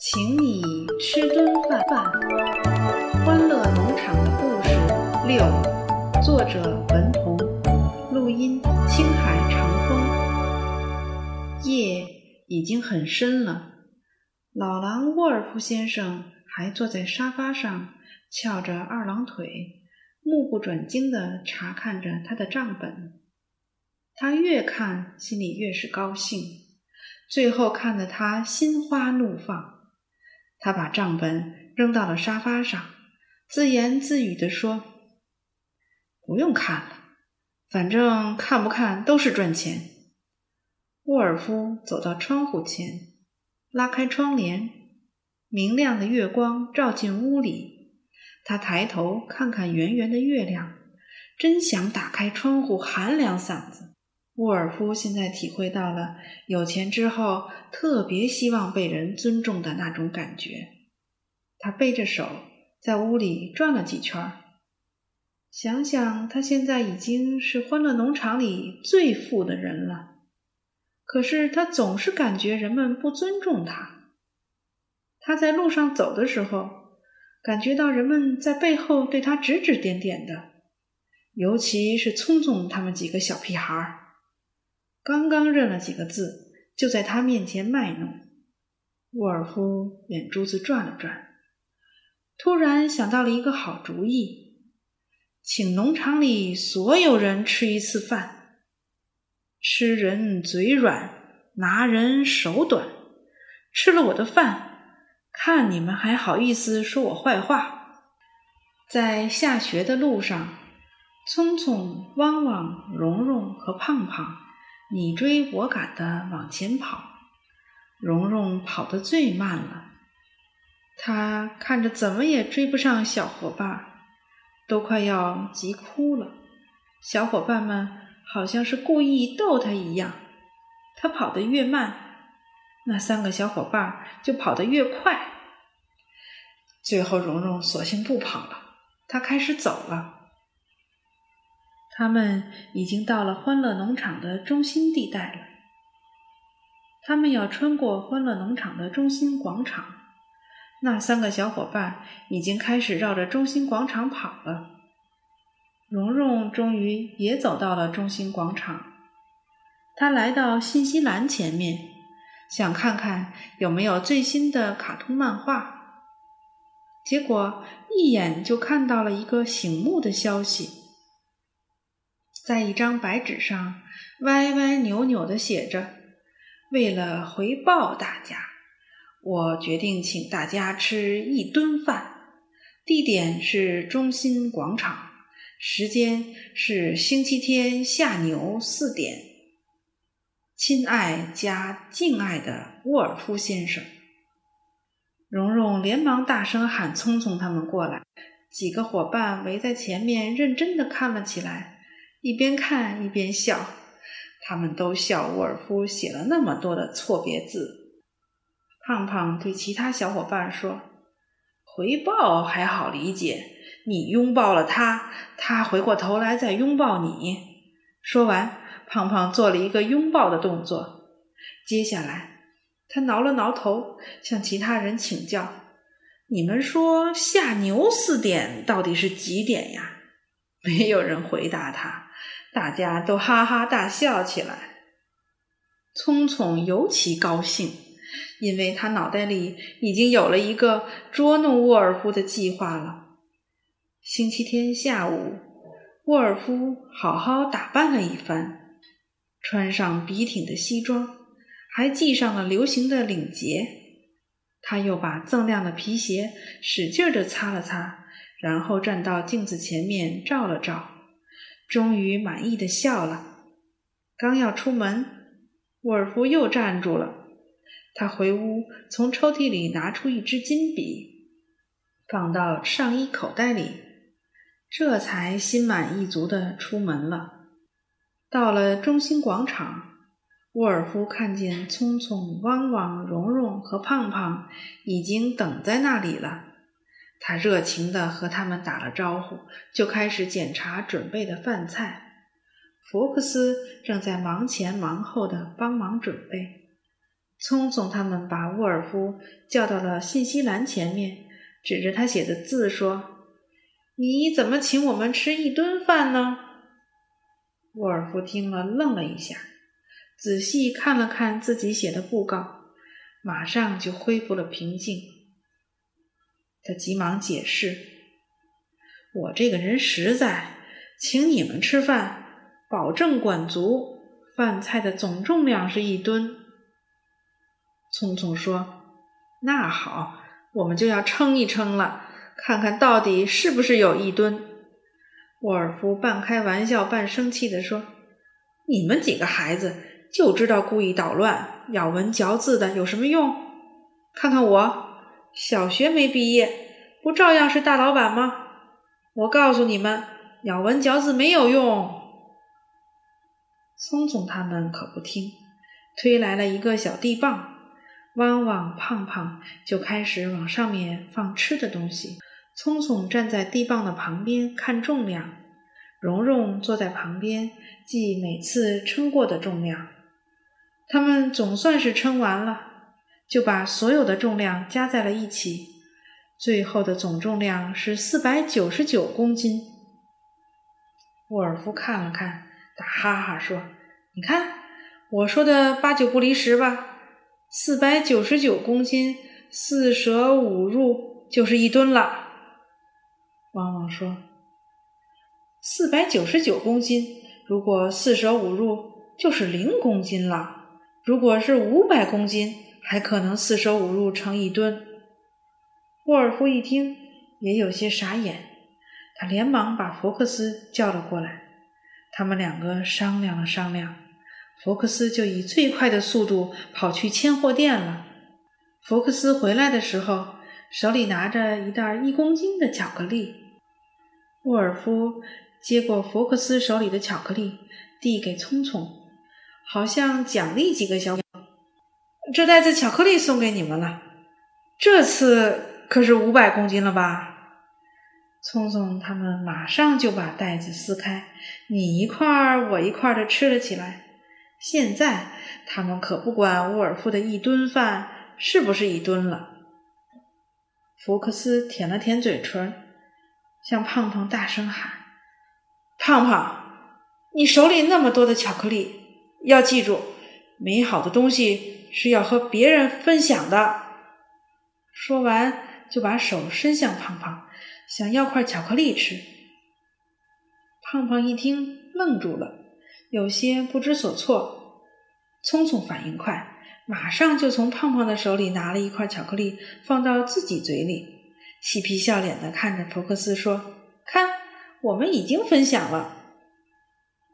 请你吃顿饭。饭欢乐农场的故事六，作者文彤，录音青海长风。夜已经很深了，老狼沃尔夫先生还坐在沙发上，翘着二郎腿，目不转睛地查看着他的账本。他越看，心里越是高兴，最后看得他心花怒放。他把账本扔到了沙发上，自言自语地说：“不用看了，反正看不看都是赚钱。”沃尔夫走到窗户前，拉开窗帘，明亮的月光照进屋里。他抬头看看圆圆的月亮，真想打开窗户喊两嗓子。沃尔夫现在体会到了有钱之后特别希望被人尊重的那种感觉。他背着手在屋里转了几圈，想想他现在已经是欢乐农场里最富的人了，可是他总是感觉人们不尊重他。他在路上走的时候，感觉到人们在背后对他指指点点的，尤其是聪聪他们几个小屁孩儿。刚刚认了几个字，就在他面前卖弄。沃尔夫眼珠子转了转，突然想到了一个好主意：请农场里所有人吃一次饭。吃人嘴软，拿人手短。吃了我的饭，看你们还好意思说我坏话。在下学的路上，聪聪、汪汪、蓉蓉和胖胖。你追我赶的往前跑，蓉蓉跑得最慢了。他看着怎么也追不上小伙伴，都快要急哭了。小伙伴们好像是故意逗他一样，他跑得越慢，那三个小伙伴就跑得越快。最后，蓉蓉索性不跑了，她开始走了。他们已经到了欢乐农场的中心地带了。他们要穿过欢乐农场的中心广场。那三个小伙伴已经开始绕着中心广场跑了。蓉蓉终于也走到了中心广场。他来到信息栏前面，想看看有没有最新的卡通漫画。结果一眼就看到了一个醒目的消息。在一张白纸上歪歪扭扭的写着：“为了回报大家，我决定请大家吃一顿饭。地点是中心广场，时间是星期天下牛四点。亲爱加敬爱的沃尔夫先生。”蓉蓉连忙大声喊：“聪聪他们过来！”几个伙伴围在前面，认真的看了起来。一边看一边笑，他们都笑沃尔夫写了那么多的错别字。胖胖对其他小伙伴说：“回报还好理解，你拥抱了他，他回过头来再拥抱你。”说完，胖胖做了一个拥抱的动作。接下来，他挠了挠头，向其他人请教：“你们说下牛四点到底是几点呀？”没有人回答他。大家都哈哈大笑起来。聪聪尤其高兴，因为他脑袋里已经有了一个捉弄沃尔夫的计划了。星期天下午，沃尔夫好好打扮了一番，穿上笔挺的西装，还系上了流行的领结。他又把锃亮的皮鞋使劲地擦了擦，然后站到镜子前面照了照。终于满意的笑了，刚要出门，沃尔夫又站住了。他回屋，从抽屉里拿出一支金笔，放到上衣口袋里，这才心满意足的出门了。到了中心广场，沃尔夫看见聪聪、汪汪、蓉蓉和胖胖已经等在那里了。他热情地和他们打了招呼，就开始检查准备的饭菜。福克斯正在忙前忙后的帮忙准备。聪聪他们把沃尔夫叫到了信息栏前面，指着他写的字说：“你怎么请我们吃一顿饭呢？”沃尔夫听了，愣了一下，仔细看了看自己写的布告，马上就恢复了平静。他急忙解释：“我这个人实在，请你们吃饭。”保证管足，饭菜的总重量是一吨。聪聪说：“那好，我们就要称一称了，看看到底是不是有一吨。”沃尔夫半开玩笑半生气地说：“你们几个孩子就知道故意捣乱，咬文嚼字的有什么用？看看我，小学没毕业，不照样是大老板吗？我告诉你们，咬文嚼字没有用。”聪聪他们可不听，推来了一个小地磅，汪汪、胖胖就开始往上面放吃的东西。聪聪站在地磅的旁边看重量，蓉蓉坐在旁边记每次称过的重量。他们总算是称完了，就把所有的重量加在了一起，最后的总重量是四百九十九公斤。沃尔夫看了看。打哈哈说：“你看，我说的八九不离十吧？四百九十九公斤，四舍五入就是一吨了。”汪汪说：“四百九十九公斤，如果四舍五入就是零公斤了。如果是五百公斤，还可能四舍五入成一吨。”沃尔夫一听，也有些傻眼，他连忙把福克斯叫了过来。他们两个商量了商量，福克斯就以最快的速度跑去千货店了。福克斯回来的时候，手里拿着一袋一公斤的巧克力。沃尔夫接过福克斯手里的巧克力，递给聪聪，好像奖励几个小。这袋子巧克力送给你们了，这次可是五百公斤了吧？聪聪他们马上就把袋子撕开，你一块儿我一块儿的吃了起来。现在他们可不管沃尔夫的一吨饭是不是一吨了。福克斯舔了舔嘴唇，向胖胖大声喊：“胖胖，你手里那么多的巧克力，要记住，美好的东西是要和别人分享的。”说完，就把手伸向胖胖。想要块巧克力吃，胖胖一听愣住了，有些不知所措。聪聪反应快，马上就从胖胖的手里拿了一块巧克力，放到自己嘴里，嬉皮笑脸的看着福克斯说：“看，我们已经分享了。”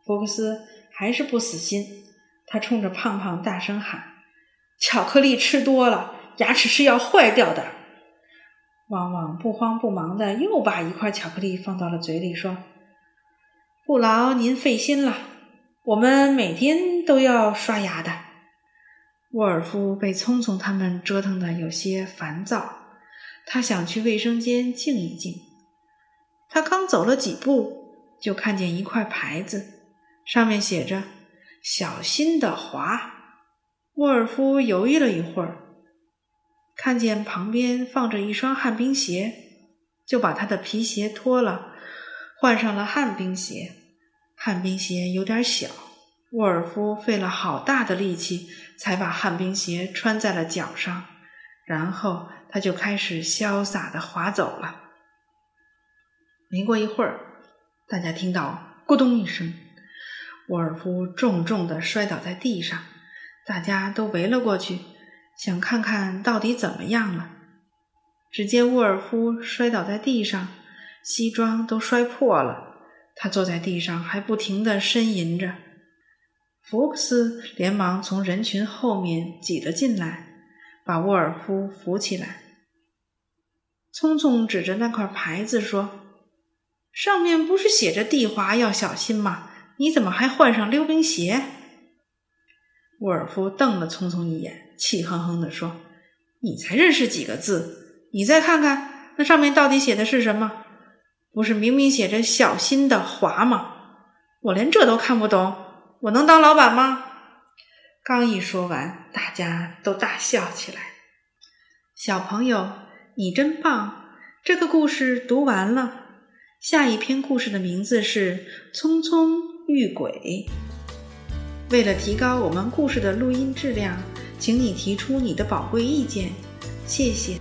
福克斯还是不死心，他冲着胖胖大声喊：“巧克力吃多了，牙齿是要坏掉的。”旺旺不慌不忙的又把一块巧克力放到了嘴里，说：“不劳您费心了，我们每天都要刷牙的。”沃尔夫被聪聪他们折腾的有些烦躁，他想去卫生间静一静。他刚走了几步，就看见一块牌子，上面写着“小心的滑”。沃尔夫犹豫了一会儿。看见旁边放着一双旱冰鞋，就把他的皮鞋脱了，换上了旱冰鞋。旱冰鞋有点小，沃尔夫费了好大的力气才把旱冰鞋穿在了脚上，然后他就开始潇洒的滑走了。没过一会儿，大家听到“咕咚”一声，沃尔夫重重的摔倒在地上，大家都围了过去。想看看到底怎么样了？只见沃尔夫摔倒在地上，西装都摔破了。他坐在地上，还不停地呻吟着。福克斯连忙从人群后面挤了进来，把沃尔夫扶起来。聪聪指着那块牌子说：“上面不是写着地滑要小心吗？你怎么还换上溜冰鞋？”沃尔夫瞪了聪聪一眼。气哼哼地说：“你才认识几个字？你再看看那上面到底写的是什么？不是明明写着‘小心的滑’吗？我连这都看不懂，我能当老板吗？”刚一说完，大家都大笑起来。小朋友，你真棒！这个故事读完了。下一篇故事的名字是《匆匆遇鬼》。为了提高我们故事的录音质量，请你提出你的宝贵意见，谢谢。